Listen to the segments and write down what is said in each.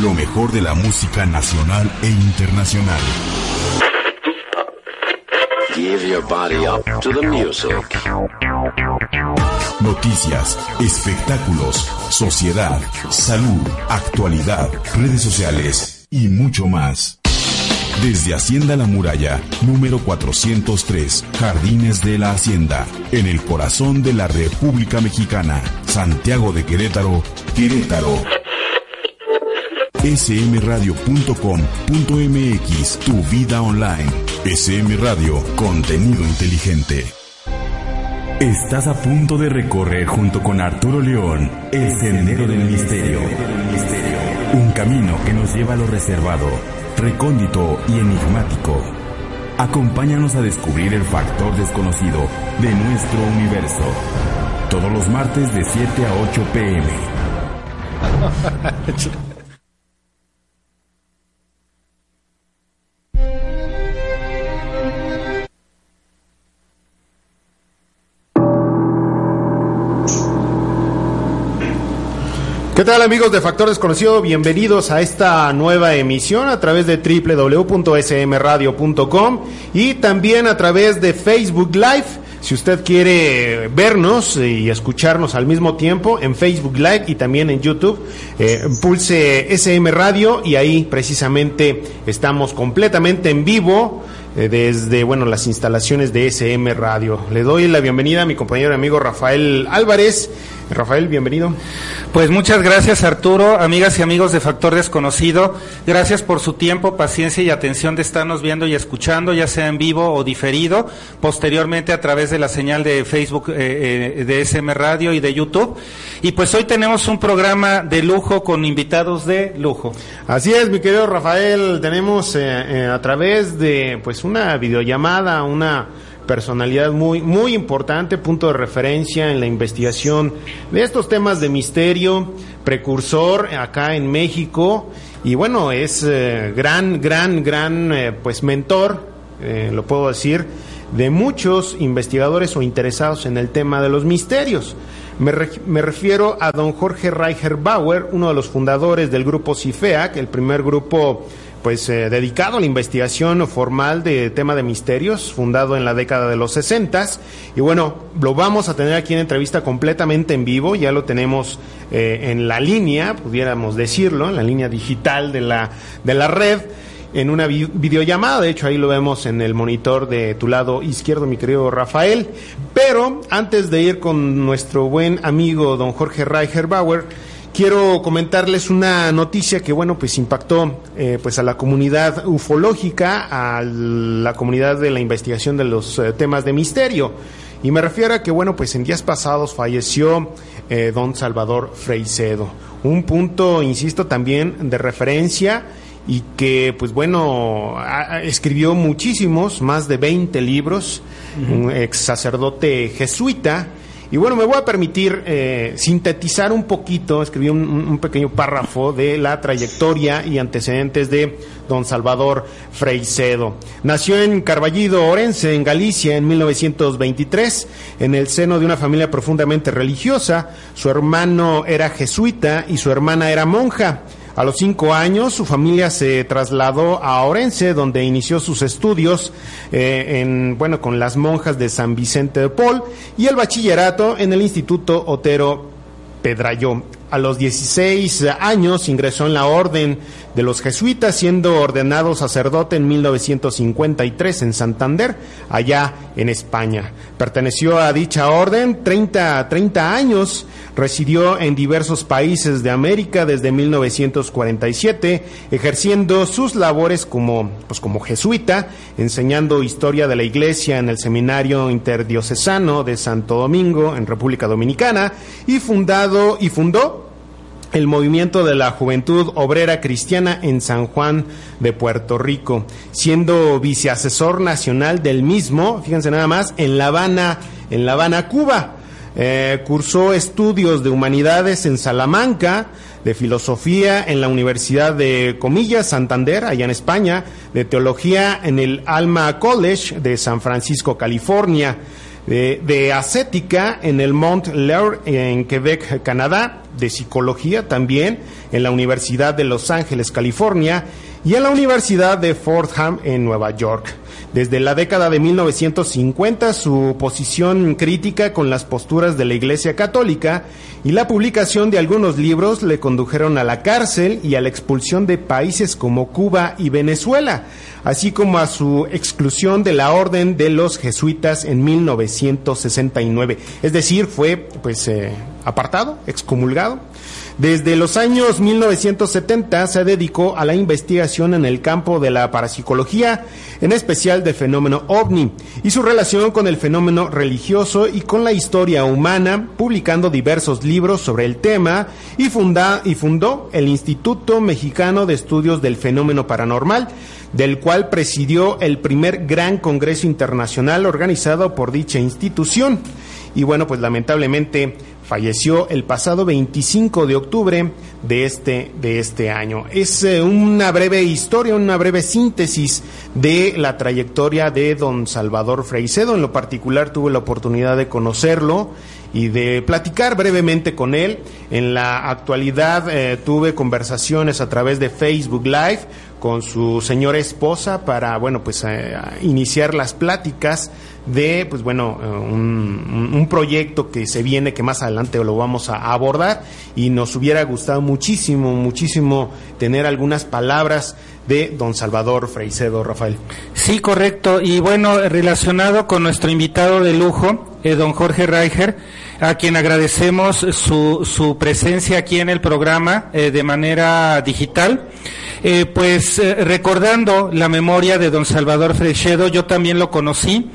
Lo mejor de la música nacional e internacional. Give your body up to the music. Noticias, espectáculos, sociedad, salud, actualidad, redes sociales y mucho más. Desde Hacienda La Muralla, número 403, Jardines de la Hacienda, en el corazón de la República Mexicana, Santiago de Querétaro, Querétaro smradio.com.mx, tu vida online. SM Radio, contenido inteligente. Estás a punto de recorrer junto con Arturo León el Sendero del Misterio. Un camino que nos lleva a lo reservado, recóndito y enigmático. Acompáñanos a descubrir el factor desconocido de nuestro universo. Todos los martes de 7 a 8 pm. ¿Qué tal amigos de Factor Desconocido? Bienvenidos a esta nueva emisión a través de www.smradio.com y también a través de Facebook Live. Si usted quiere vernos y escucharnos al mismo tiempo en Facebook Live y también en YouTube, eh, pulse SM Radio y ahí precisamente estamos completamente en vivo eh, desde bueno las instalaciones de SM Radio. Le doy la bienvenida a mi compañero y amigo Rafael Álvarez. Rafael, bienvenido. Pues muchas gracias Arturo, amigas y amigos de Factor Desconocido. Gracias por su tiempo, paciencia y atención de estarnos viendo y escuchando, ya sea en vivo o diferido, posteriormente a través de la señal de Facebook eh, eh, de SM Radio y de YouTube. Y pues hoy tenemos un programa de lujo con invitados de lujo. Así es, mi querido Rafael, tenemos eh, a través de pues una videollamada, una personalidad muy, muy importante, punto de referencia en la investigación de estos temas de misterio, precursor acá en México, y bueno, es eh, gran, gran, gran, eh, pues mentor, eh, lo puedo decir, de muchos investigadores o interesados en el tema de los misterios. Me, me, refiero a don Jorge Reicher Bauer, uno de los fundadores del grupo CIFEAC, el primer grupo pues eh, dedicado a la investigación formal de tema de misterios, fundado en la década de los 60 y bueno, lo vamos a tener aquí en entrevista completamente en vivo, ya lo tenemos eh, en la línea, pudiéramos decirlo, en la línea digital de la, de la red en una videollamada, de hecho ahí lo vemos en el monitor de tu lado izquierdo, mi querido Rafael. Pero antes de ir con nuestro buen amigo don Jorge Reicher Bauer, quiero comentarles una noticia que bueno pues impactó eh, pues a la comunidad ufológica a la comunidad de la investigación de los eh, temas de misterio. Y me refiero a que bueno pues en días pasados falleció eh, don Salvador Freicedo un punto insisto también de referencia y que pues bueno a, escribió muchísimos más de 20 libros. Uh -huh. un ex sacerdote jesuita y bueno, me voy a permitir eh, sintetizar un poquito, escribí un, un, pequeño párrafo de la trayectoria y antecedentes de don Salvador Freicedo. Nació en Carballido, Orense, en Galicia, en 1923, en el seno de una familia profundamente religiosa. Su hermano era jesuita y su hermana era monja. A los cinco años, su familia se trasladó a Orense, donde inició sus estudios eh, en, bueno, con las monjas de San Vicente de Paul y el bachillerato en el Instituto Otero Pedrayo. A los 16 años ingresó en la orden de los jesuitas, siendo ordenado sacerdote en 1953 en Santander, allá en España. Perteneció a dicha orden 30, 30 años, residió en diversos países de América desde 1947, ejerciendo sus labores como, pues como jesuita, enseñando historia de la iglesia en el Seminario Interdiocesano de Santo Domingo, en República Dominicana, y fundado y fundó el movimiento de la Juventud Obrera Cristiana en San Juan de Puerto Rico, siendo viceasesor nacional del mismo, fíjense nada más, en La Habana, en La Habana, Cuba. Eh, cursó estudios de humanidades en Salamanca, de filosofía en la Universidad de Comillas, Santander, allá en España, de teología en el Alma College de San Francisco, California, de, de ascética en el Mont Laur en Quebec, Canadá, de psicología también en la Universidad de Los Ángeles, California, y en la Universidad de Fordham en Nueva York. Desde la década de 1950, su posición crítica con las posturas de la Iglesia Católica y la publicación de algunos libros le condujeron a la cárcel y a la expulsión de países como Cuba y Venezuela, así como a su exclusión de la Orden de los Jesuitas en 1969. Es decir, fue pues eh, apartado, excomulgado. Desde los años 1970 se dedicó a la investigación en el campo de la parapsicología, en especial del fenómeno ovni, y su relación con el fenómeno religioso y con la historia humana, publicando diversos libros sobre el tema y, y fundó el Instituto Mexicano de Estudios del Fenómeno Paranormal, del cual presidió el primer gran congreso internacional organizado por dicha institución. Y bueno, pues lamentablemente falleció el pasado 25 de octubre de este, de este año. Es eh, una breve historia, una breve síntesis de la trayectoria de don Salvador Freicedo. En lo particular tuve la oportunidad de conocerlo y de platicar brevemente con él. En la actualidad eh, tuve conversaciones a través de Facebook Live con su señora esposa para, bueno, pues eh, iniciar las pláticas de, pues bueno, eh, un, un, proyecto que se viene, que más adelante lo vamos a abordar. Y nos hubiera gustado muchísimo, muchísimo tener algunas palabras de don Salvador Freicedo, Rafael. Sí, correcto. Y bueno, relacionado con nuestro invitado de lujo, eh, don Jorge Reicher, a quien agradecemos su, su presencia aquí en el programa eh, de manera digital. Eh, pues recordando la memoria de don Salvador Freicedo, yo también lo conocí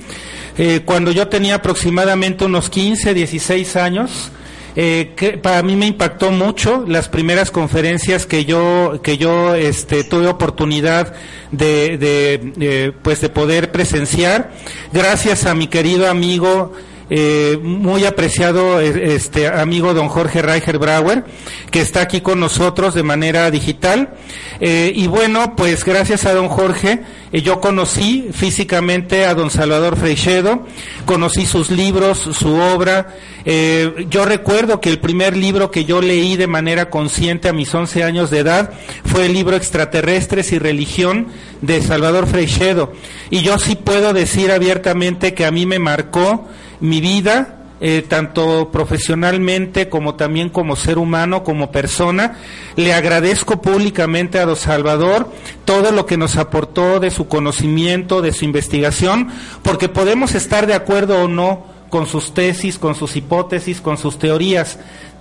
cuando yo tenía aproximadamente unos 15, 16 años. Eh, que para mí me impactó mucho las primeras conferencias que yo que yo este, tuve oportunidad de, de eh, pues de poder presenciar. Gracias a mi querido amigo eh, muy apreciado este amigo don Jorge Reicher Brauer, que está aquí con nosotros de manera digital. Eh, y bueno, pues gracias a don Jorge, eh, yo conocí físicamente a don Salvador Freixedo, conocí sus libros, su obra. Eh, yo recuerdo que el primer libro que yo leí de manera consciente a mis 11 años de edad fue el libro Extraterrestres y Religión de Salvador Freixedo. Y yo sí puedo decir abiertamente que a mí me marcó mi vida, eh, tanto profesionalmente como también como ser humano, como persona. Le agradezco públicamente a Don Salvador todo lo que nos aportó de su conocimiento, de su investigación, porque podemos estar de acuerdo o no con sus tesis, con sus hipótesis, con sus teorías.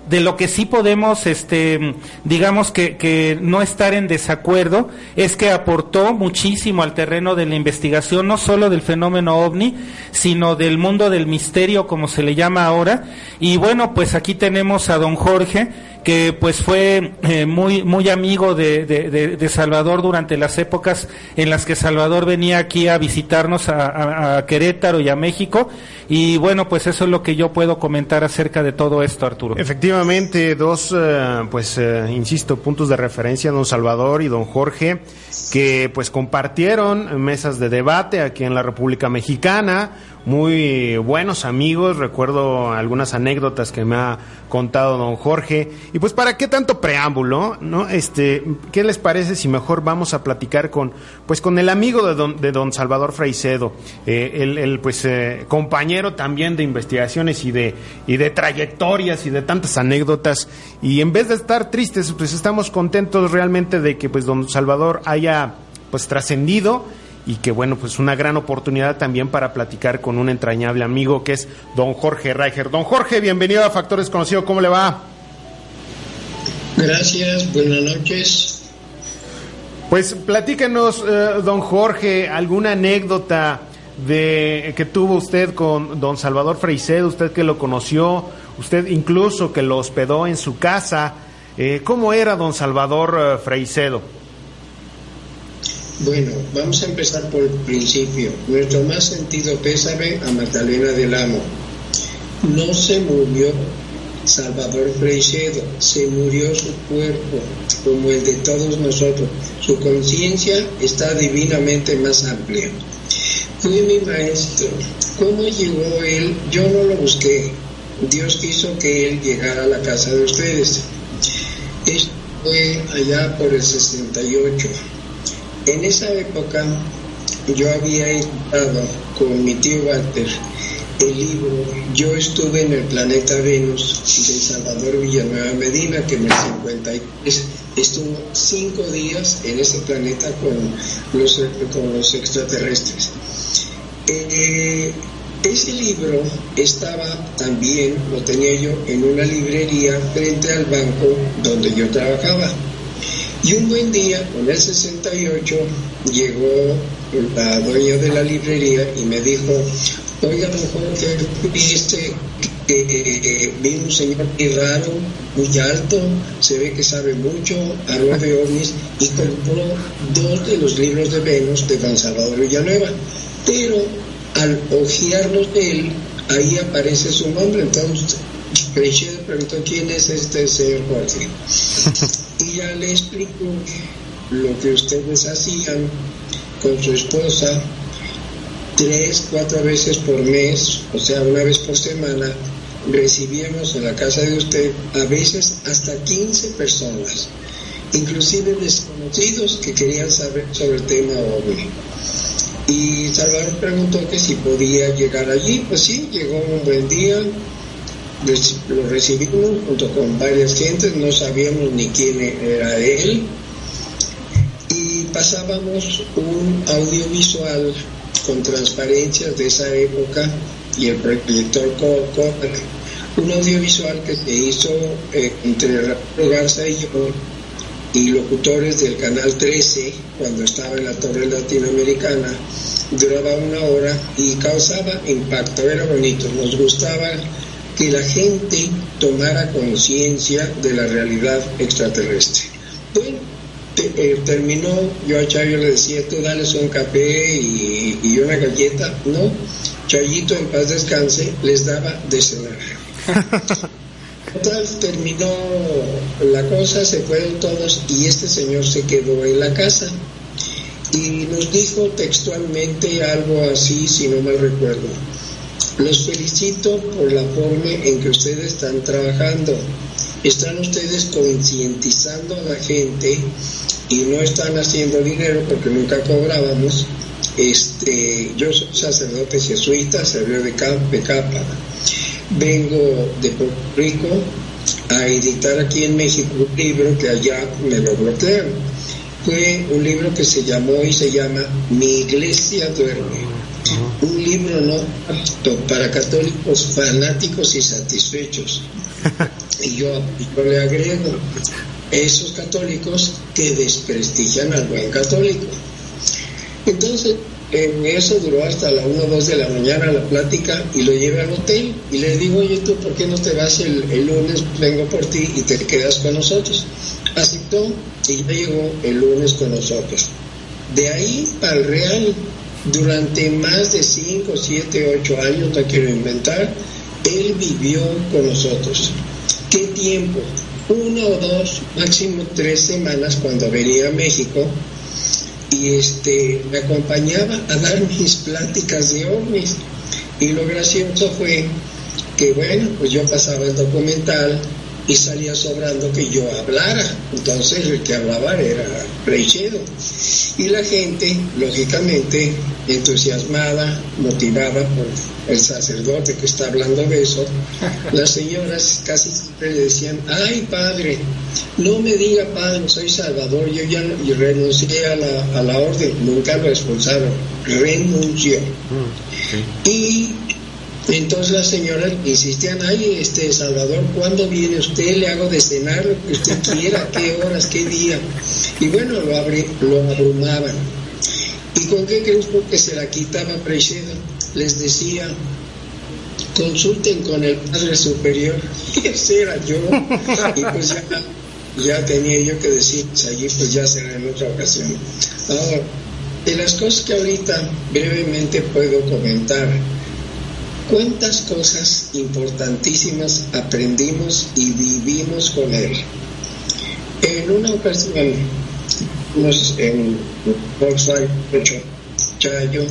De lo que sí podemos, este, digamos que, que no estar en desacuerdo, es que aportó muchísimo al terreno de la investigación, no solo del fenómeno ovni, sino del mundo del misterio, como se le llama ahora. Y bueno, pues aquí tenemos a don Jorge, que pues fue eh, muy muy amigo de, de, Salvador durante las épocas en las que Salvador venía aquí a visitarnos a, Querétaro y a México. Y bueno pues eso es lo que yo puedo comentar acerca de todo esto Arturo. Efectivamente dos eh, pues eh, insisto puntos de referencia don Salvador y don Jorge que pues compartieron mesas de debate aquí en la República Mexicana muy buenos amigos, recuerdo algunas anécdotas que me ha contado don Jorge. Y pues para qué tanto preámbulo, ¿no? Este, ¿qué les parece si mejor vamos a platicar con pues con el amigo de don, de don Salvador Freicedo, eh, el, el, pues eh, compañero también de investigaciones y de y de trayectorias y de tantas anécdotas y en vez de estar tristes, pues estamos contentos realmente de que pues don Salvador haya pues trascendido y que bueno, pues una gran oportunidad también para platicar con un entrañable amigo que es don Jorge Reicher. Don Jorge, bienvenido a Factor Desconocido, ¿cómo le va? Gracias, buenas noches. Pues platíquenos, eh, don Jorge, alguna anécdota de que tuvo usted con don Salvador Freicedo, usted que lo conoció, usted incluso que lo hospedó en su casa. Eh, ¿Cómo era don Salvador eh, Freicedo? Bueno, vamos a empezar por el principio. Nuestro más sentido pésame a Magdalena del Amo. No se murió Salvador Freicedo, se murió su cuerpo, como el de todos nosotros. Su conciencia está divinamente más amplia. Fue mi maestro. ¿Cómo llegó él? Yo no lo busqué. Dios quiso que él llegara a la casa de ustedes. Esto fue allá por el 68. En esa época yo había estado con mi tío Walter el libro Yo estuve en el planeta Venus de Salvador Villanueva Medina, que en el 53 estuvo cinco días en ese planeta con los, con los extraterrestres. Eh, ese libro estaba también, lo tenía yo en una librería frente al banco donde yo trabajaba. Y un buen día, en el 68, llegó la dueña de la librería y me dijo, oiga, que viste que vi un señor muy raro, muy alto, se ve que sabe mucho, habla de ovnis y compró dos de los libros de Venus de Don Salvador Villanueva. Pero al ojearlos de él, ahí aparece su nombre, entonces Preichedo preguntó quién es este señor Jorge. y ya le explico lo que ustedes hacían con su esposa tres, cuatro veces por mes, o sea, una vez por semana, recibíamos en la casa de usted a veces hasta 15 personas, inclusive desconocidos que querían saber sobre el tema OVNI. Y Salvador preguntó que si podía llegar allí, pues sí, llegó un buen día, lo recibimos junto con varias gentes, no sabíamos ni quién era él, y pasábamos un audiovisual con transparencias de esa época y el proyector Kodak, un audiovisual que se hizo eh, entre Rafael Garza y yo y locutores del Canal 13 cuando estaba en la Torre Latinoamericana, duraba una hora y causaba impacto, era bonito, nos gustaba que la gente tomara conciencia de la realidad extraterrestre. Bueno, eh, terminó, yo a Chayo le decía, tú dales un café y, y, una galleta, no, Chayito en paz descanse les daba de cenar. Total, terminó la cosa, se fueron todos y este señor se quedó en la casa y nos dijo textualmente algo así, si no mal recuerdo. Los felicito por la forma en que ustedes están trabajando. Están ustedes concientizando a la gente y no están haciendo dinero porque nunca cobrábamos. Este, yo soy sacerdote jesuita, servidor de, de capa. Vengo de Puerto Rico a editar aquí en México un libro que allá me lo bloquearon. Fue un libro que se llamó y se llama Mi iglesia duerme. Un libro no apto para católicos fanáticos y satisfechos. Y yo, yo le agrego esos católicos que desprestigian al buen católico. Entonces, en eso duró hasta la 1 o 2 de la mañana la plática y lo llevé al hotel y le digo, oye, ¿tú por qué no te vas el, el lunes? Vengo por ti y te quedas con nosotros. Aceptó y ya llegó el lunes con nosotros. De ahí al Real, durante más de 5, 7, 8 años, no quiero inventar, él vivió con nosotros. ¿Qué tiempo? Uno o dos, máximo tres semanas cuando venía a México y este me acompañaba a dar mis pláticas de ovnis y lo gracioso fue que bueno pues yo pasaba el documental y salía sobrando que yo hablara. Entonces el que hablaba era Reichedo. Y la gente lógicamente entusiasmada motivada por el sacerdote que está hablando de eso las señoras casi siempre le decían ay padre no me diga padre soy salvador yo ya yo renuncié a la, a la orden nunca lo expulsaron renunció. Y entonces las señoras insistían, ay, este Salvador, ¿cuándo viene usted? Le hago de cenar lo que usted quiera, qué horas, qué día. Y bueno, lo, abrí, lo abrumaban. ¿Y con qué crees? Porque se la quitaba Preicedo. Les decía, consulten con el Padre Superior. Ese era yo. Y pues ya ya tenía yo que decir, allí pues ya será en otra ocasión. Ahora, de las cosas que ahorita brevemente puedo comentar, cuántas cosas importantísimas aprendimos y vivimos con él. En una ocasión, en Volkswagen 8, Chayo,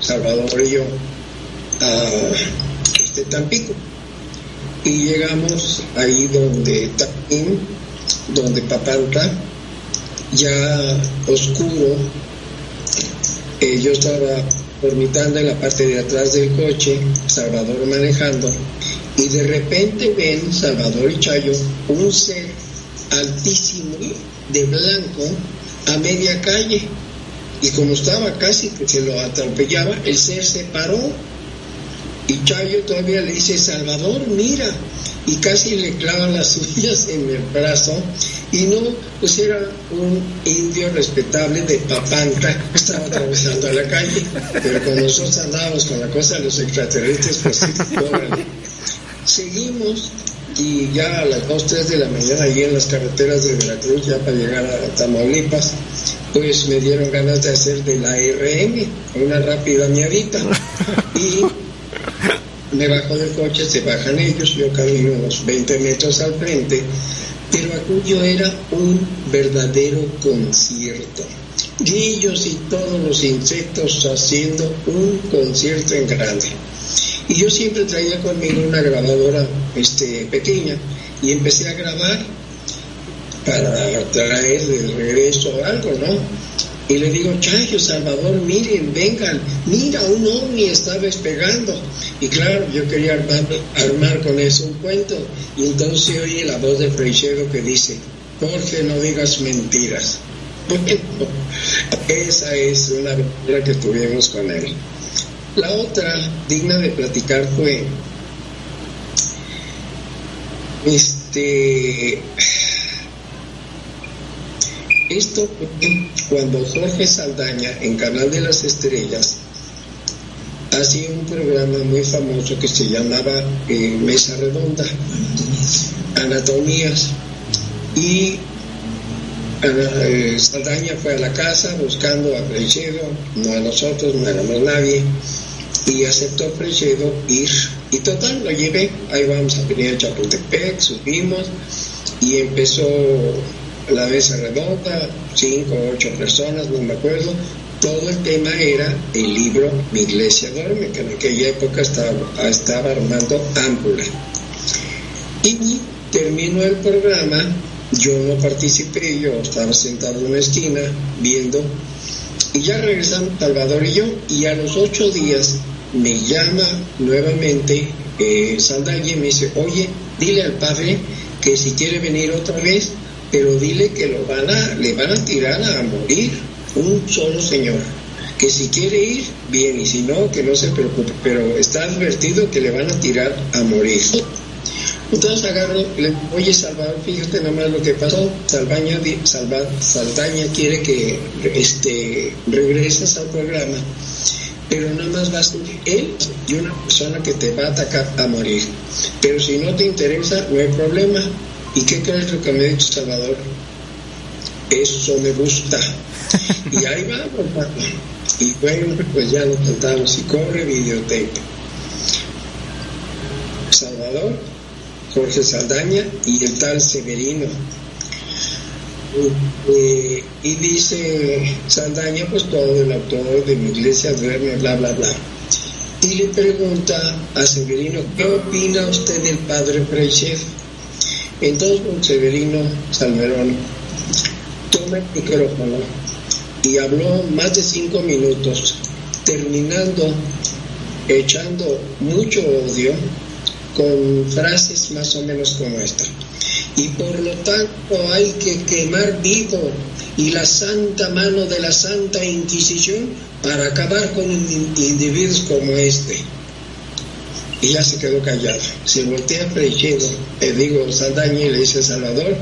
Salvador y yo, a este Tampico. Y llegamos ahí donde Taquín, donde Papantla, ya oscuro, eh, yo estaba en la parte de atrás del coche, Salvador manejando, y de repente ven Salvador y Chayo un ser altísimo de blanco a media calle. Y como estaba casi que se lo atropellaba, el ser se paró. Y Chayo todavía le dice, Salvador, mira. Y casi le clava las uñas en el brazo. Y no, pues era un indio respetable de Papanta que estaba atravesando la calle. Pero cuando nosotros andábamos con la cosa de los extraterrestres, pues sí, Seguimos y ya a las 2, 3 de la mañana allí en las carreteras de Veracruz, ya para llegar a Tamaulipas, pues me dieron ganas de hacer de la RM, una rápida miadita. Y me bajo del coche, se bajan ellos, yo camino unos 20 metros al frente, pero aquello era un verdadero concierto. Grillos y todos los insectos haciendo un concierto en grande. Y yo siempre traía conmigo una grabadora este, pequeña y empecé a grabar para traer de regreso algo, ¿no? Y le digo, Chayo, Salvador, miren, vengan, mira, un ovni está despegando. Y claro, yo quería armar, armar con eso un cuento. Y entonces oí la voz de Freixedo que dice, Jorge, no digas mentiras. Bueno, esa es una aventura que tuvimos con él. La otra digna de platicar fue este esto cuando Jorge Saldaña en Canal de las Estrellas hacía un programa muy famoso que se llamaba eh, Mesa Redonda, Anatomías, y eh, Saldaña fue a la casa buscando a Frechedo, no a nosotros, no éramos nadie, y aceptó Frechedo ir. Y total, lo llevé, ahí vamos a venir a Chapultepec, subimos y empezó la mesa redonda, cinco o ocho personas, no me acuerdo. Todo el tema era el libro Mi iglesia duerme, que en aquella época estaba, estaba armando ámpula. Y terminó el programa, yo no participé, yo estaba sentado en una esquina viendo, y ya regresamos Salvador y yo, y a los ocho días me llama nuevamente eh, y me dice, oye, dile al padre que si quiere venir otra vez, pero dile que lo van a, le van a tirar a morir un solo señor. Que si quiere ir, bien, y si no, que no se preocupe, pero está advertido que le van a tirar a morir. Entonces agarro, le oye Salvador, fíjate nomás lo que pasó, Salvaña, Saldaña quiere que este, regreses al programa pero nada más va a ser él y una persona que te va a atacar a morir. Pero si no te interesa, no hay problema. ¿Y qué crees lo que me ha dicho Salvador? Eso me gusta. y ahí va, Y bueno, pues ya lo contamos y corre videotape. Salvador, Jorge Saldaña y el tal Severino eh, y dice Saldaña, pues todo el autor de mi iglesia duerme, bla, bla, bla. Y le pregunta a Severino, ¿qué opina usted del padre Freixedo? Entonces Severino Salmerón toma el micrófono y habló más de cinco minutos, terminando echando mucho odio con frases más o menos como esta y por lo tanto hay que quemar vivo y la santa mano de la Santa Inquisición para acabar con individuos como este. Ya se quedó callado. Se voltea Freixedo, le digo Saldaña y le dice Salvador,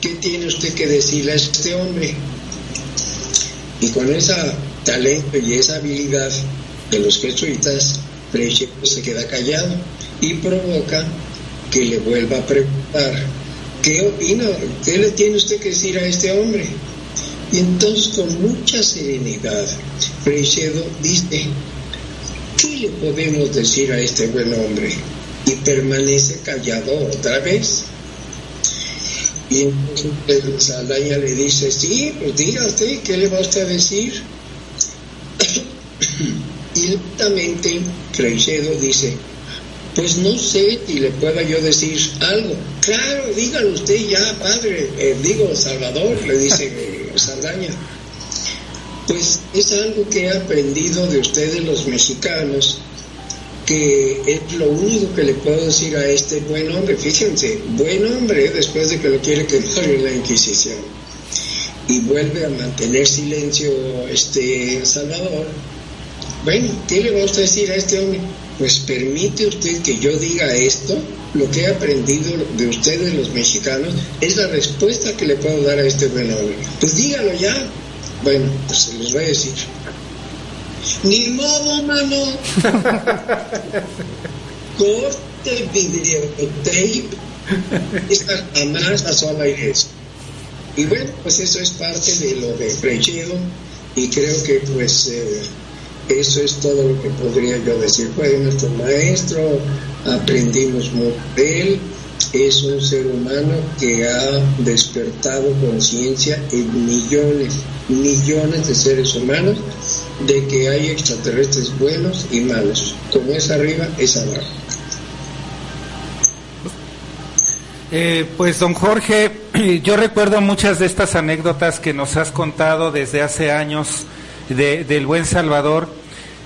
¿qué tiene usted que decirle a este hombre? Y con ese talento y esa habilidad de los jesuitas, Freixedo se queda callado y provoca que le vuelva a preguntar ¿qué opina? ¿Qué le tiene usted que decir a este hombre? Y entonces con mucha serenidad, Freixedo dice, ¿qué le podemos decir a este buen hombre? Y permanece callado otra vez. Y entonces Saldaña le dice, sí, pues diga usted, ¿qué le va usted a decir? y lentamente Freixedo dice, pues no sé si le pueda yo decir algo. Claro, dígalo usted ya, padre, eh, digo Salvador, le dice Saldaña. Pues es algo que he aprendido de ustedes los mexicanos, que es lo único que le puedo decir a este buen hombre. Fíjense, buen hombre después de que lo quiere quemar en la Inquisición. Y vuelve a mantener silencio este Salvador. Bueno, ¿qué le vamos a decir a este hombre? Pues permite usted que yo diga esto, lo que he aprendido de ustedes los mexicanos, es la respuesta que le puedo dar a este buen hombre. Pues dígalo ya. Bueno, pues se los voy a decir. Ni modo, mano. Corte videotape. Esta jamás pasó a la iglesia. Y bueno, pues eso es parte de lo de Frecheo y creo que pues eh, eso es todo lo que podría yo decir. Fue nuestro maestro, aprendimos mucho de él, es un ser humano que ha despertado conciencia en millones, millones de seres humanos de que hay extraterrestres buenos y malos. Como es arriba, es abajo. Eh, pues don Jorge, yo recuerdo muchas de estas anécdotas que nos has contado desde hace años del buen Salvador.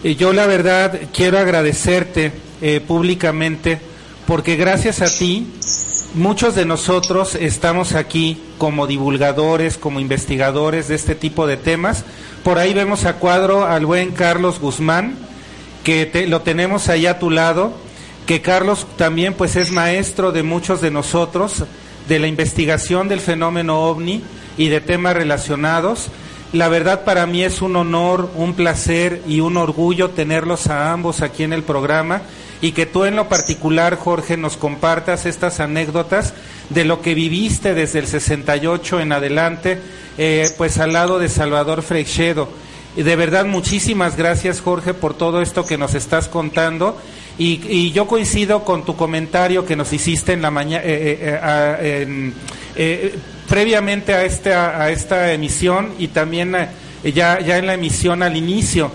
Y yo la verdad quiero agradecerte eh, públicamente porque gracias a ti muchos de nosotros estamos aquí como divulgadores, como investigadores de este tipo de temas. Por ahí vemos a cuadro al buen Carlos Guzmán, que lo tenemos ahí a tu lado, que Carlos también pues es maestro de muchos de nosotros, de la investigación del fenómeno ovni y de temas relacionados. La verdad para mí es un honor, un placer y un orgullo tenerlos a ambos aquí en el programa y que tú en lo particular, Jorge, nos compartas estas anécdotas de lo que viviste desde el 68 en adelante, eh, pues al lado de Salvador Freixedo. De verdad, muchísimas gracias, Jorge, por todo esto que nos estás contando. Y, yo coincido con tu comentario que nos hiciste en la mañana, eh, eh, previamente a esta, emisión y también eh, ya en la emisión al inicio,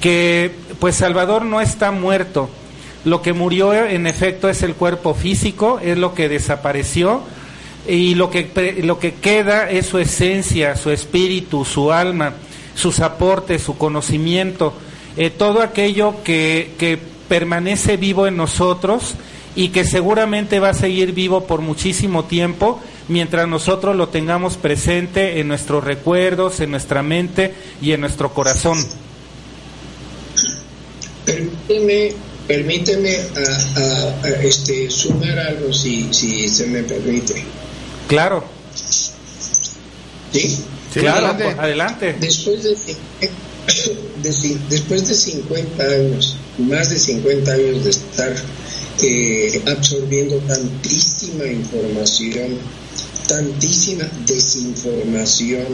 que pues Salvador no está muerto. Lo que murió en efecto es el cuerpo físico, es lo que desapareció y lo que, lo que queda es su esencia, su espíritu, su alma, sus aportes, su conocimiento, eh, todo aquello que, que permanece vivo en nosotros y que seguramente va a seguir vivo por muchísimo tiempo mientras nosotros lo tengamos presente en nuestros recuerdos, en nuestra mente y en nuestro corazón. Permíteme, permíteme a, este, sumar algo si, si se me permite. Claro. ¿Sí? claro, adelante. Después de, después de 50 años, más de 50 años de estar eh, absorbiendo tantísima información, tantísima desinformación,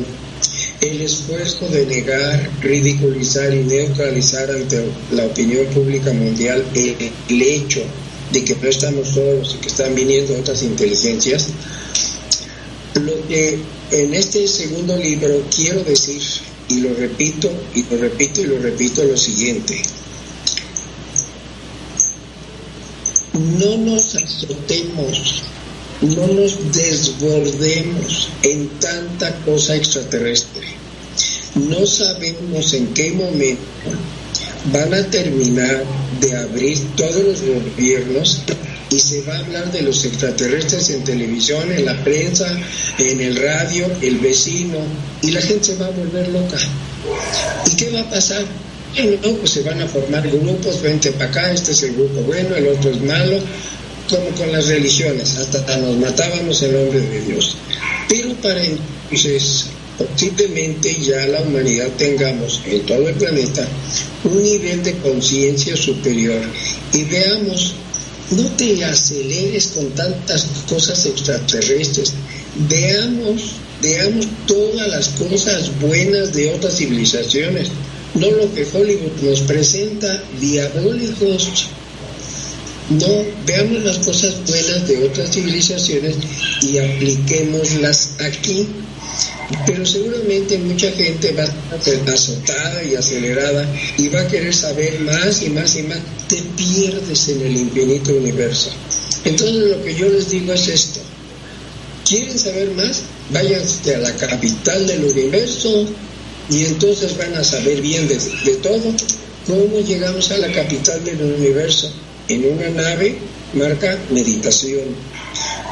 el esfuerzo de negar, ridiculizar y neutralizar ante la opinión pública mundial el, hecho de que no estamos solos y que están viniendo otras inteligencias, lo que en este segundo libro quiero decir, y lo repito, y lo repito, y lo repito, lo siguiente. No nos azotemos no nos desbordemos en tanta cosa extraterrestre. No sabemos en qué momento van a terminar de abrir todos los gobiernos y se va a hablar de los extraterrestres en televisión, en la prensa, en el radio, el vecino, y la gente se va a volver loca. ¿Y qué va a pasar? Bueno, pues se van a formar grupos, vente para acá, este es el grupo bueno, el otro es malo, como con las religiones, hasta nos matábamos en nombre de Dios. Pero para entonces, posiblemente ya la humanidad tengamos en todo el planeta un nivel de conciencia superior y veamos no te aceleres con tantas cosas extraterrestres. Veamos, veamos todas las cosas buenas de otras civilizaciones, no lo que Hollywood nos presenta diabólicos. No, veamos las cosas buenas de otras civilizaciones y apliquémoslas aquí. Pero seguramente mucha gente va a ser azotada y acelerada y va a querer saber más y más y más. Te pierdes en el infinito universo. Entonces lo que yo les digo es esto. ¿Quieren saber más? Váyanse a la capital del universo y entonces van a saber bien de, de todo. ¿Cómo llegamos a la capital del universo? En una nave marca meditación,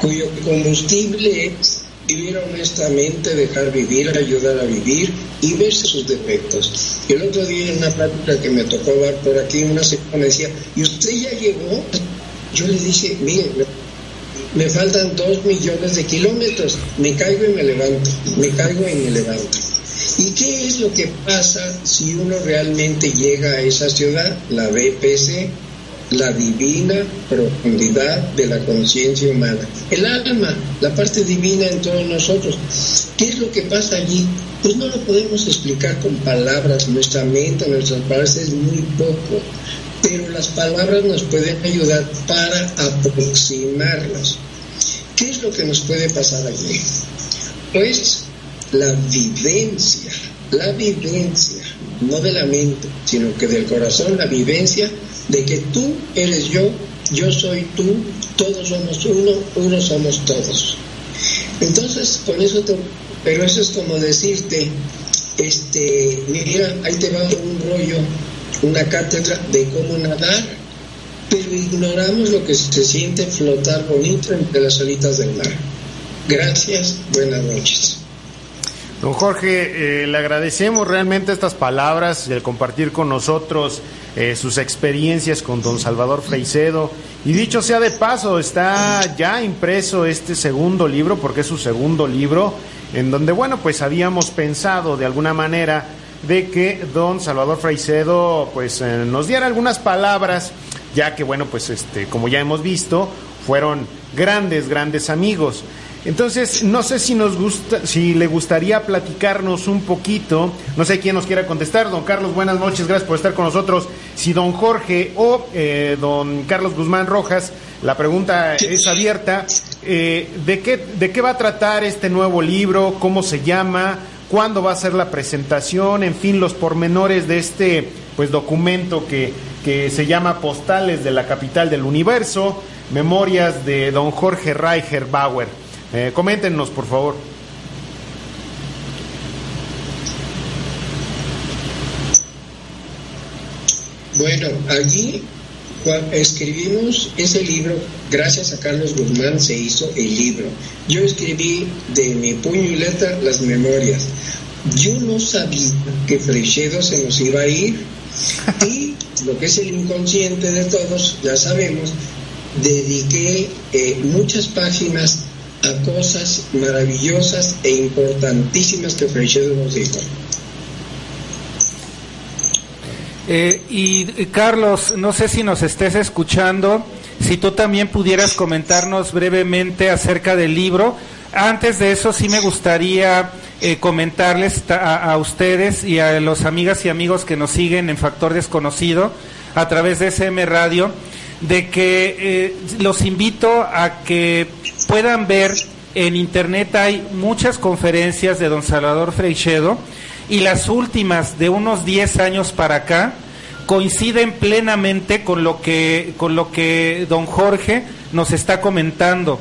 cuyo combustible es vivir honestamente, dejar vivir, ayudar a vivir y verse sus defectos. El otro día en una plática que me tocó ver por aquí, una señora me decía, ¿y usted ya llegó? Yo le dije, mire, me faltan dos millones de kilómetros, me caigo y me levanto, me caigo y me levanto. ¿Y qué es lo que pasa si uno realmente llega a esa ciudad, la BPC? La divina profundidad de la conciencia humana. El alma, la parte divina en todos nosotros. ¿Qué es lo que pasa allí? Pues no lo podemos explicar con palabras. Nuestra mente, nuestras palabras es muy poco. Pero las palabras nos pueden ayudar para aproximarlas. ¿Qué es lo que nos puede pasar allí? Pues la vivencia, la vivencia, no de la mente, sino que del corazón, la vivencia de que tú eres yo, yo soy tú, todos somos uno, uno somos todos. Entonces, con eso te, pero eso es como decirte, este, mira, ahí te va un rollo, una cátedra de cómo nadar, pero ignoramos lo que se siente flotar bonito entre las olitas del mar. Gracias, buenas noches. Don Jorge, eh, le agradecemos realmente estas palabras, el compartir con nosotros eh, sus experiencias con don Salvador Freicedo. Y dicho sea de paso, está ya impreso este segundo libro, porque es su segundo libro, en donde, bueno, pues habíamos pensado de alguna manera de que don Salvador Freicedo pues eh, nos diera algunas palabras, ya que, bueno, pues este, como ya hemos visto, fueron grandes, grandes amigos. Entonces, no sé si nos gusta, si le gustaría platicarnos un poquito, no sé quién nos quiera contestar, don Carlos, buenas noches, gracias por estar con nosotros. Si don Jorge o eh, don Carlos Guzmán Rojas, la pregunta es abierta, eh, ¿de, qué, ¿de qué va a tratar este nuevo libro? ¿Cómo se llama? ¿Cuándo va a ser la presentación? En fin, los pormenores de este pues documento que, que se llama Postales de la Capital del Universo, Memorias de don Jorge Reicher Bauer. Eh, coméntenos, por favor. Bueno, allí escribimos ese libro, gracias a Carlos Guzmán se hizo el libro. Yo escribí de mi puño y letra las memorias. Yo no sabía que Frechedo se nos iba a ir y lo que es el inconsciente de todos, ya sabemos, dediqué eh, muchas páginas a cosas maravillosas e importantísimas que Frechedo nos dijo. Eh, y Carlos, no sé si nos estés escuchando, si tú también pudieras comentarnos brevemente acerca del libro. Antes de eso, sí me gustaría eh, comentarles a, ustedes y a los amigas y amigos que nos siguen en Factor Desconocido a través de SM Radio, de que eh, los invito a que puedan ver en internet hay muchas conferencias de don Salvador Freixedo y las últimas de unos 10 años para acá coinciden plenamente con lo que con lo que don Jorge nos está comentando.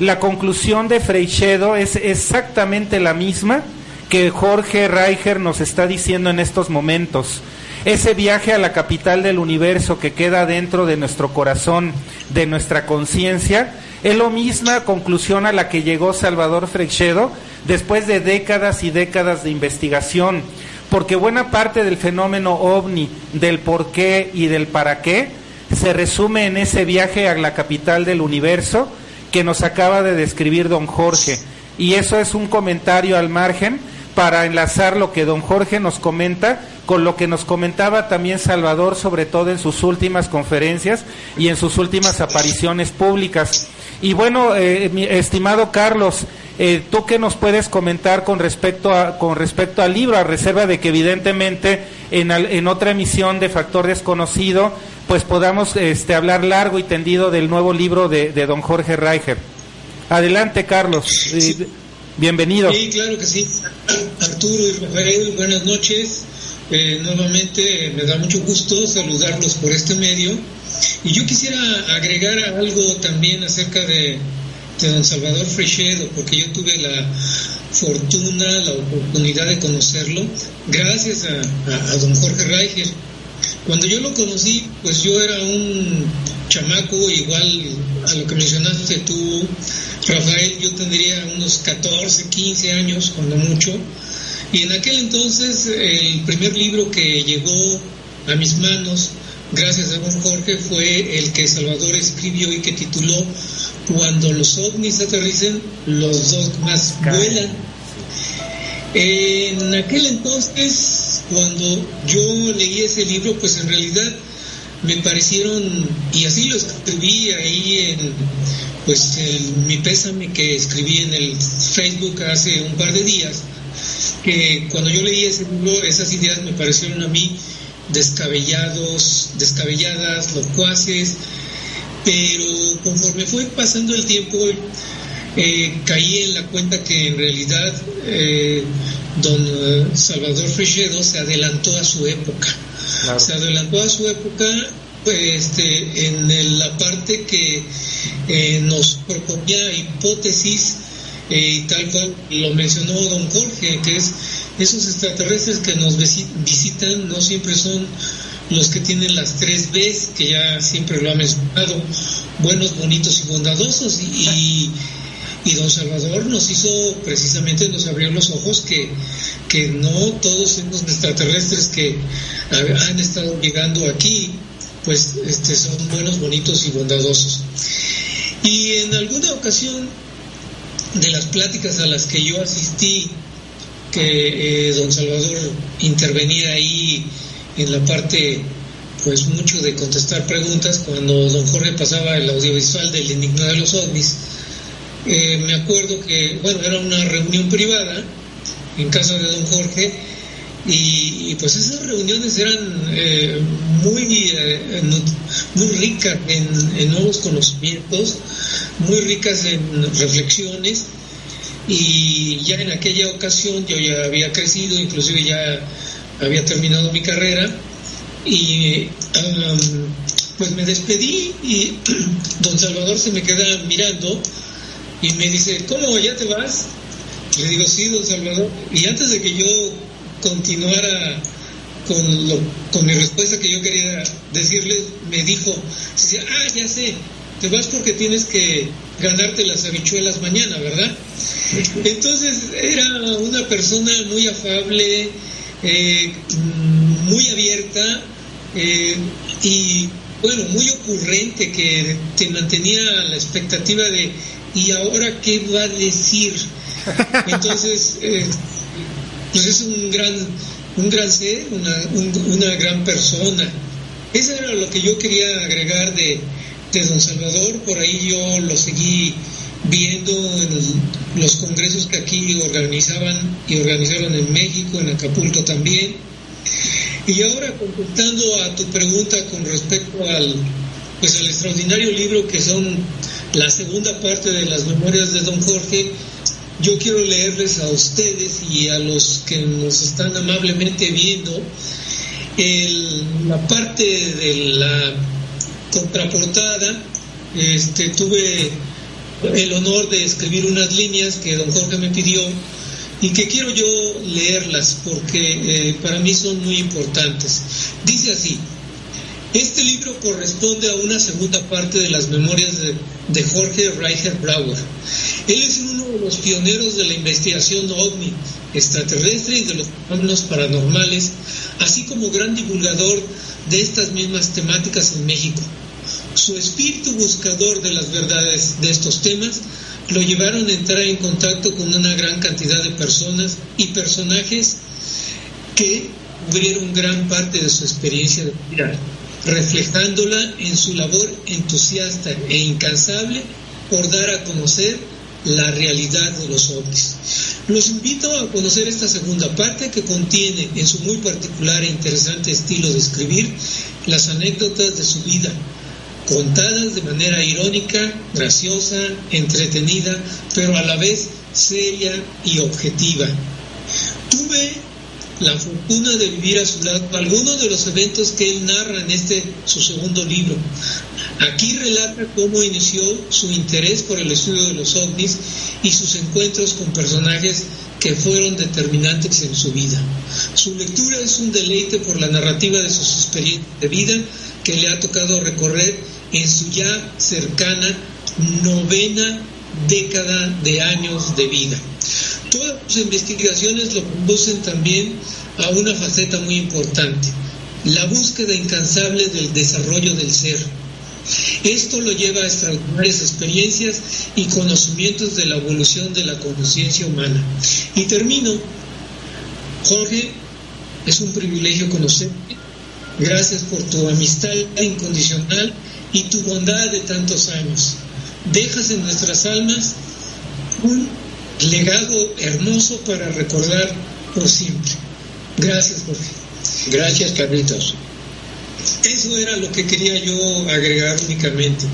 La conclusión de Freixedo es exactamente la misma que Jorge Reicher nos está diciendo en estos momentos. Ese viaje a la capital del universo que queda dentro de nuestro corazón, de nuestra conciencia, es la misma conclusión a la que llegó Salvador Freixedo después de décadas y décadas de investigación, porque buena parte del fenómeno ovni, del por qué y del para qué, se resume en ese viaje a la capital del universo que nos acaba de describir don Jorge. Y eso es un comentario al margen para enlazar lo que don Jorge nos comenta con lo que nos comentaba también Salvador, sobre todo en sus últimas conferencias y en sus últimas apariciones públicas. Y bueno, eh, mi estimado Carlos, eh, ¿tú qué nos puedes comentar con respecto, a, con respecto al libro, a reserva de que evidentemente en, en otra emisión de Factor Desconocido, pues podamos este, hablar largo y tendido del nuevo libro de, de don Jorge Reicher? Adelante, Carlos. Eh, bienvenido. Sí, claro que sí. Arturo y Rafael, buenas noches. Eh, nuevamente me da mucho gusto saludarlos por este medio. Y yo quisiera agregar algo también acerca de, don Salvador Frechedo, porque yo tuve la fortuna, la oportunidad de conocerlo, gracias a, don Jorge Reicher. Cuando yo lo conocí, pues yo era un chamaco igual a lo que mencionaste tú, Rafael, yo tendría unos 14, 15 años, cuando mucho y en aquel entonces el primer libro que llegó a mis manos, gracias don Jorge, fue el que Salvador escribió y que tituló Cuando los ovnis aterricen, los dos más vuelan. En aquel entonces, cuando yo leí ese libro, pues en realidad me parecieron, y así lo escribí ahí en, pues mi pésame que escribí en el Facebook hace un par de días, que cuando yo leí ese libro, esas ideas me parecieron a mí descabellados, descabelladas, locuaces, pero conforme fue pasando el tiempo, eh, caí en la cuenta que en realidad eh, don eh, Salvador Frechedo se adelantó a su época. Se adelantó a su época pues, este, en la parte que nos proponía hipótesis y tal cual lo mencionó don Jorge, que es esos extraterrestres que nos visitan no siempre son los que tienen las tres Bs, que ya siempre lo ha mencionado, buenos, bonitos y bondadosos. Y, don Salvador nos hizo, precisamente nos abrió los ojos que, que no todos los extraterrestres que han estado llegando aquí, pues este, son buenos, bonitos y bondadosos. Y en alguna ocasión de las pláticas a las que yo asistí, que eh, don Salvador intervenía ahí en la parte, pues mucho de contestar preguntas, cuando don Jorge pasaba el audiovisual del Enigma de los OVNIs, eh, me acuerdo que, bueno, era una reunión privada en casa de don Jorge, y, pues esas reuniones eran eh, muy, muy ricas en, nuevos conocimientos, muy ricas en reflexiones y ya en aquella ocasión yo ya había crecido, inclusive ya había terminado mi carrera y pues me despedí y don Salvador se me queda mirando y me dice, ¿cómo ya te vas? Le digo, sí, don Salvador. Y antes de que yo continuara con, lo, con mi respuesta que yo quería decirle, me dijo, ah, ya sé, te vas porque tienes que ganarte las habichuelas mañana, ¿verdad? Entonces era una persona muy afable, eh, muy abierta eh, y bueno, muy ocurrente que te mantenía la expectativa de ¿y ahora qué va a decir? Entonces, eh, pues es un gran, un gran ser, una, una gran persona. Eso era lo que yo quería agregar de, de Don Salvador, por ahí yo lo seguí viendo en los congresos que aquí organizaban y organizaron en México, en Acapulco también. Y ahora contestando a tu pregunta con respecto al, pues al extraordinario libro que son la segunda parte de las memorias de Don Jorge, yo quiero leerles a ustedes y a los que nos están amablemente viendo la parte de la contraportada, este, tuve el honor de escribir unas líneas que don Jorge me pidió y que quiero yo leerlas porque eh, para mí son muy importantes. Dice así, este libro corresponde a una segunda parte de las memorias de, Jorge Reicher Brauer. Él es uno de los pioneros de la investigación ovni extraterrestre y de los fenómenos paranormales, así como gran divulgador de estas mismas temáticas en México. Su espíritu buscador de las verdades de estos temas lo llevaron a entrar en contacto con una gran cantidad de personas y personajes que cubrieron gran parte de su experiencia de vida, reflejándola en su labor entusiasta e incansable por dar a conocer la realidad de los ovnis. Los invito a conocer esta segunda parte que contiene en su muy particular e interesante estilo de escribir las anécdotas de su vida, contadas de manera irónica, graciosa, entretenida, pero a la vez seria y objetiva. Tuve la fortuna de vivir a su lado algunos de los eventos que él narra en este su segundo libro. Aquí relata cómo inició su interés por el estudio de los ovnis y sus encuentros con personajes que fueron determinantes en su vida. Su lectura es un deleite por la narrativa de sus experiencias de vida que le ha tocado recorrer en su ya cercana novena década de años de vida. Todas sus investigaciones lo conducen también a una faceta muy importante, la búsqueda incansable del desarrollo del ser. Esto lo lleva a extraordinarias experiencias y conocimientos de la evolución de la conciencia humana. Y termino, Jorge, es un privilegio conocerte. Gracias por tu amistad incondicional y tu bondad de tantos años. Dejas en nuestras almas un legado hermoso para recordar por siempre. Gracias, Jorge. Gracias, Carlitos. Eso era lo que quería yo agregar únicamente.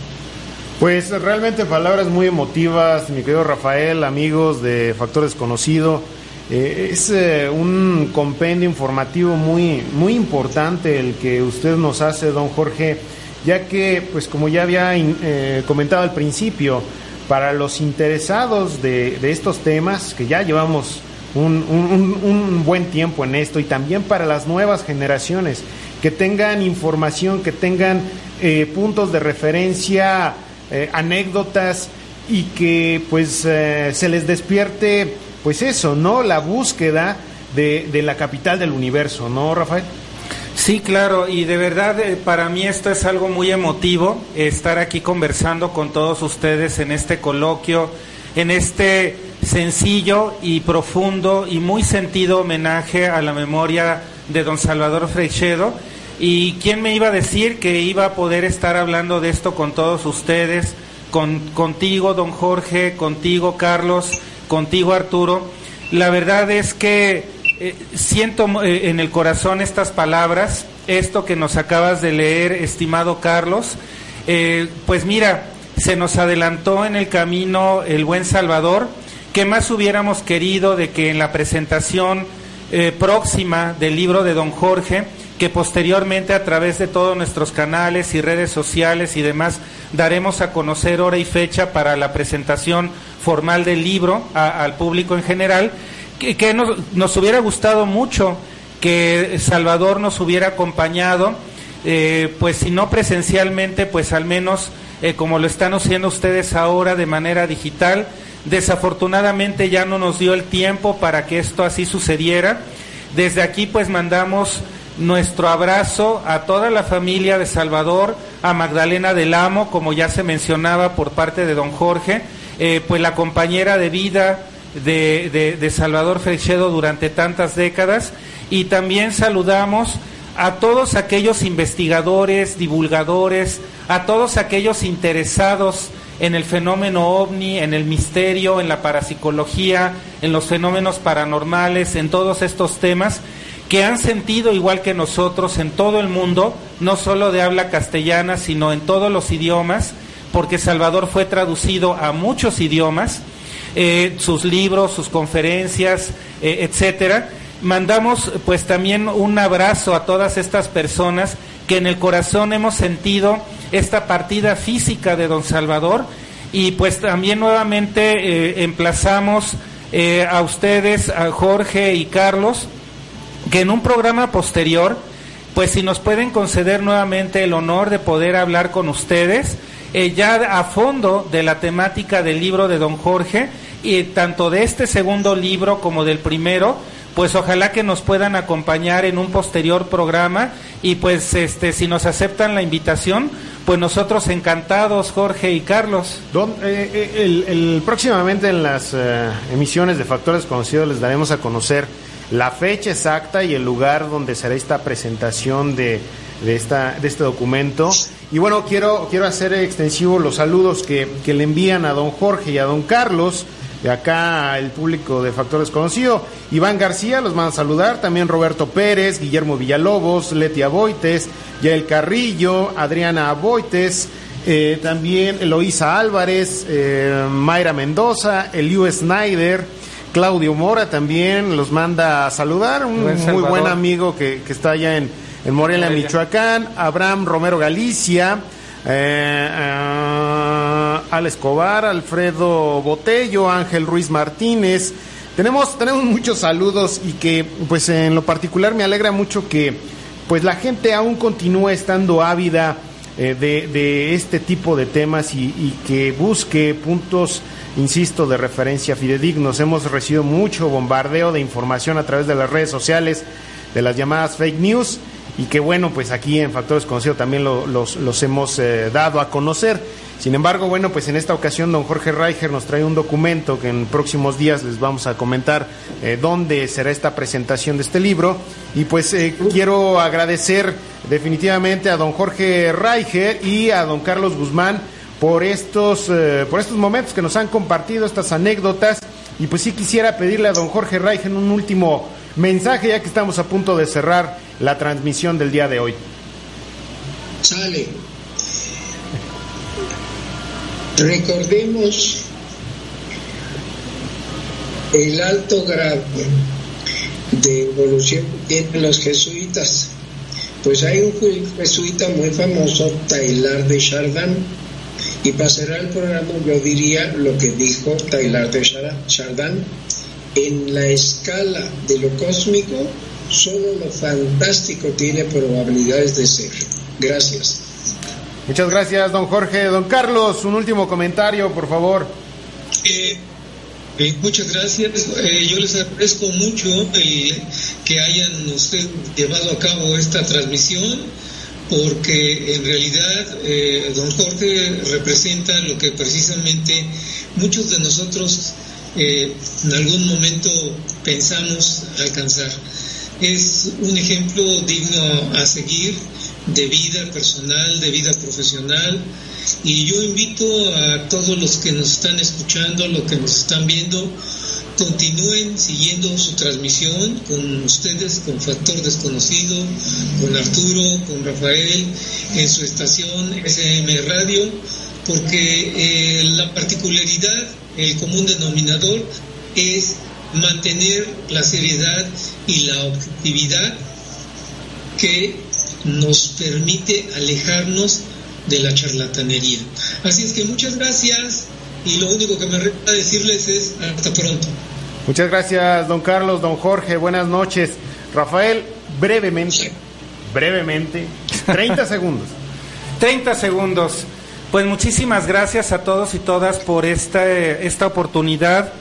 Pues realmente palabras muy emotivas, mi querido Rafael, amigos de Factor Desconocido. Eh, es eh, un compendio informativo muy, muy importante el que usted nos hace, don Jorge, ya que, pues como ya había eh, comentado al principio, para los interesados de, de estos temas, que ya llevamos un, buen tiempo en esto, y también para las nuevas generaciones, que tengan información, que tengan eh, puntos de referencia, eh, anécdotas, y que pues eh, se les despierte, pues eso, ¿no? La búsqueda de la capital del universo, ¿no, Rafael? Sí, claro, y de verdad eh, para mí esto es algo muy emotivo, estar aquí conversando con todos ustedes en este coloquio, en este sencillo y profundo y muy sentido homenaje a la memoria de don Salvador Freixedo. ¿Y quién me iba a decir que iba a poder estar hablando de esto con todos ustedes, con, contigo, don Jorge, contigo, Carlos, contigo, Arturo? La verdad es que eh, siento eh, en el corazón estas palabras, esto que nos acabas de leer, estimado Carlos. Eh, pues mira, se nos adelantó en el camino el buen Salvador. ¿Qué más hubiéramos querido de que en la presentación próxima del libro de don Jorge, que posteriormente a través de todos nuestros canales y redes sociales y demás daremos a conocer hora y fecha para la presentación formal del libro al público en general, que, nos, hubiera gustado mucho que Salvador nos hubiera acompañado, eh, pues si no presencialmente, pues al menos eh, como lo están haciendo ustedes ahora de manera digital. Desafortunadamente ya no nos dio el tiempo para que esto así sucediera. Desde aquí pues mandamos nuestro abrazo a toda la familia de Salvador, a Magdalena del Amo, como ya se mencionaba por parte de don Jorge, eh, pues la compañera de vida, de, Salvador Freixedo durante tantas décadas. Y también saludamos a todos aquellos investigadores, divulgadores, a todos aquellos interesados en el fenómeno ovni, en el misterio, en la parapsicología, en los fenómenos paranormales, en todos estos temas que han sentido igual que nosotros en todo el mundo, no solo de habla castellana, sino en todos los idiomas, porque Salvador fue traducido a muchos idiomas eh, sus libros, sus conferencias, eh, etcétera. Mandamos pues también un abrazo a todas estas personas que en el corazón hemos sentido esta partida física de don Salvador y pues también nuevamente eh, emplazamos a ustedes, a Jorge y Carlos, que en un programa posterior, pues si nos pueden conceder nuevamente el honor de poder hablar con ustedes, ya a fondo de la temática del libro de don Jorge y tanto de este segundo libro como del primero, pues ojalá que nos puedan acompañar en un posterior programa y pues este si nos aceptan la invitación, pues nosotros encantados, Jorge y Carlos. Don, eh, eh, el, próximamente en las eh, emisiones de Factores Conocidos les daremos a conocer la fecha exacta y el lugar donde será esta presentación de, de, esta, de este documento. Y bueno, quiero, quiero hacer extensivo los saludos que, que le envían a don Jorge y a don Carlos de acá el público de Factor Desconocido. Iván García los manda a saludar, también Roberto Pérez, Guillermo Villalobos, Letia Boites, Yael Carrillo, Adriana Boites, eh, también Eloísa Álvarez, eh, Mayra Mendoza, Eliu Snyder, Claudio Mora también los manda a saludar, un muy buen amigo que, que está allá en, en Morelia, Michoacán, Abraham Romero Galicia, eh, eh, Al Escobar, Alfredo Botello, Ángel Ruiz Martínez. Tenemos, tenemos muchos saludos y que, pues en lo particular me alegra mucho que, pues la gente aún continúe estando ávida eh, de, este tipo de temas y, y, que busque puntos, insisto, de referencia fidedignos. Hemos recibido mucho bombardeo de información a través de las redes sociales, de las llamadas fake news y que bueno, pues aquí en Factores Conocidos también los, hemos eh, dado a conocer. Sin embargo, bueno, pues en esta ocasión don Jorge Reicher nos trae un documento que en próximos días les vamos a comentar eh, dónde será esta presentación de este libro. Y pues eh, quiero agradecer definitivamente a don Jorge Reicher y a don Carlos Guzmán por estos, por estos momentos que nos han compartido, estas anécdotas. Y pues sí quisiera pedirle a don Jorge Reicher un último mensaje ya que estamos a punto de cerrar la transmisión del día de hoy. Sale. Recordemos el alto grado de evolución que tienen los jesuitas. Pues hay un jesuita muy famoso, Taylor de Chardin, y para cerrar el programa yo diría lo que dijo Taylor de Chardin, en la escala de lo cósmico Solo lo fantástico tiene probabilidades de ser. Gracias. Muchas gracias, don Jorge. Don Carlos, un último comentario, por favor. Eh, eh, muchas gracias. Eh, yo les agradezco mucho que hayan usted llevado a cabo esta transmisión, porque en realidad don Jorge representa lo que precisamente muchos de nosotros en algún momento pensamos alcanzar es un ejemplo digno a seguir de vida personal, de vida profesional. Y yo invito a todos los que nos están escuchando, los que nos están viendo, continúen siguiendo su transmisión con ustedes, con Factor Desconocido, con Arturo, con Rafael, en su estación SM Radio, porque eh, la particularidad, el común denominador es mantener la seriedad y la objetividad que nos permite alejarnos de la charlatanería. Así es que muchas gracias y lo único que me resta decirles es hasta pronto. Muchas gracias, don Carlos, don Jorge, buenas noches. Rafael, brevemente, brevemente, 30 segundos. 30 segundos. Pues muchísimas gracias a todos y todas por esta, esta oportunidad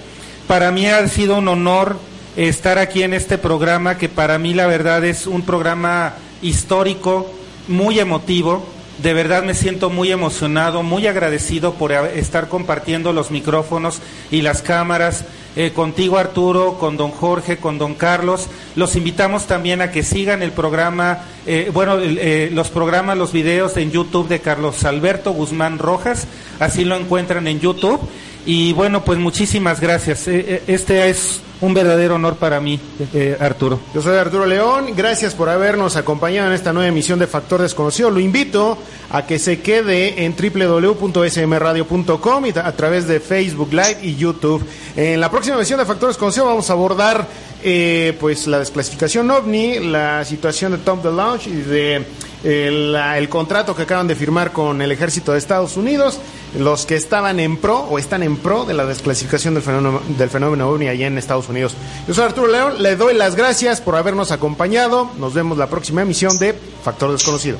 para mí ha sido un honor estar aquí en este programa, que para mí la verdad es un programa histórico, muy emotivo. De verdad me siento muy emocionado, muy agradecido por estar compartiendo los micrófonos y las cámaras eh, contigo Arturo, con don Jorge, con don Carlos. Los invitamos también a que sigan el programa, eh, bueno, eh, los programas, los videos en YouTube de Carlos Alberto Guzmán Rojas, así lo encuentran en YouTube. Y bueno, pues muchísimas gracias. Eh, eh, este es un verdadero honor para mí, eh, Arturo. Yo soy Arturo León, gracias por habernos acompañado en esta nueva emisión de Factor Desconocido. Lo invito a que se quede en www.smradio.com y a través de Facebook Live y YouTube. En la próxima emisión de Factor Desconocido vamos a abordar pues la desclasificación OVNI, la situación de Tom DeLonge y de el, contrato que acaban de firmar con el ejército de Estados Unidos, los que estaban en pro o están en pro de la desclasificación del fenómeno, del fenómeno OVNI allá en Estados Unidos. Yo soy Arturo León, le doy las gracias por habernos acompañado. Nos vemos la próxima emisión de Factor Desconocido.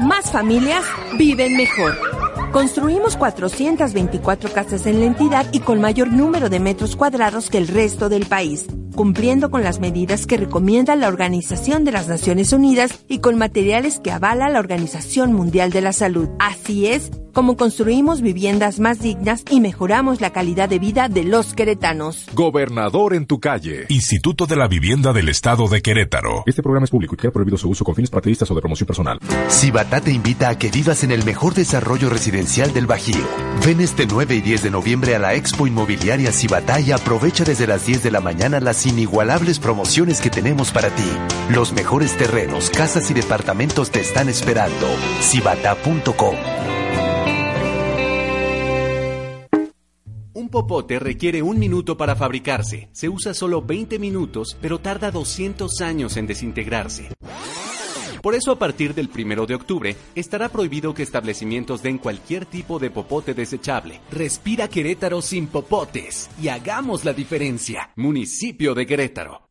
Más familias viven mejor. Construimos 424 casas en la entidad y con mayor número de metros cuadrados que el resto del país. cumpliendo con las medidas que recomienda la Organización de las Naciones Unidas y con materiales que avala la Organización Mundial de la Salud. Así es como construimos viviendas más dignas y mejoramos la calidad de vida de los queretanos. Gobernador en tu calle. Instituto de la Vivienda del Estado de Querétaro. Este programa es público y queda prohibido su uso con fines partidistas o de promoción personal. Cibatá te invita a que vivas en el mejor desarrollo del Bajío. Ven este 9 y 10 de noviembre a la Expo Inmobiliaria Cibatá y aprovecha desde las 10 de la mañana las inigualables promociones que tenemos para ti. Los mejores terrenos, casas y departamentos te están esperando. Cibatá.com Un popote requiere un minuto para fabricarse. Se usa solo 20 minutos, pero tarda 200 años en desintegrarse. Por eso a partir del 1 de octubre estará prohibido que establecimientos den cualquier tipo de popote desechable. Respira Querétaro sin popotes y hagamos la diferencia. Municipio de Querétaro.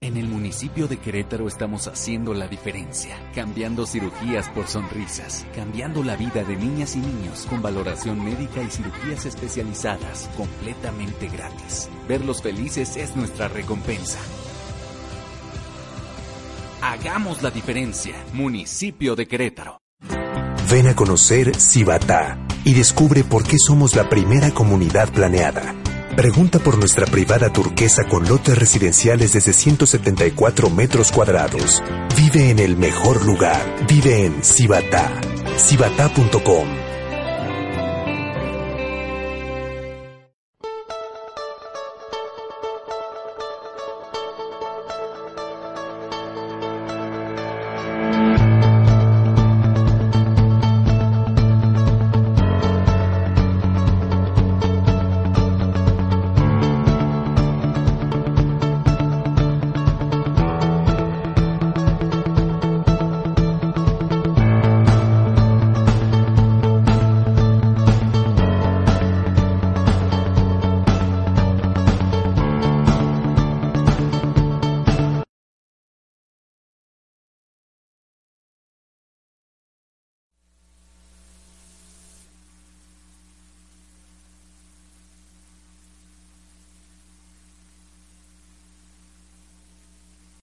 En el municipio de Querétaro estamos haciendo la diferencia, cambiando cirugías por sonrisas, cambiando la vida de niñas y niños con valoración médica y cirugías especializadas, completamente gratis. Verlos felices es nuestra recompensa. Hagamos la diferencia, municipio de Querétaro. Ven a conocer Cibatá y descubre por qué somos la primera comunidad planeada. Pregunta por nuestra privada turquesa con lotes residenciales desde 174 metros cuadrados. Vive en el mejor lugar. Vive en Cibatá. Cibatá.com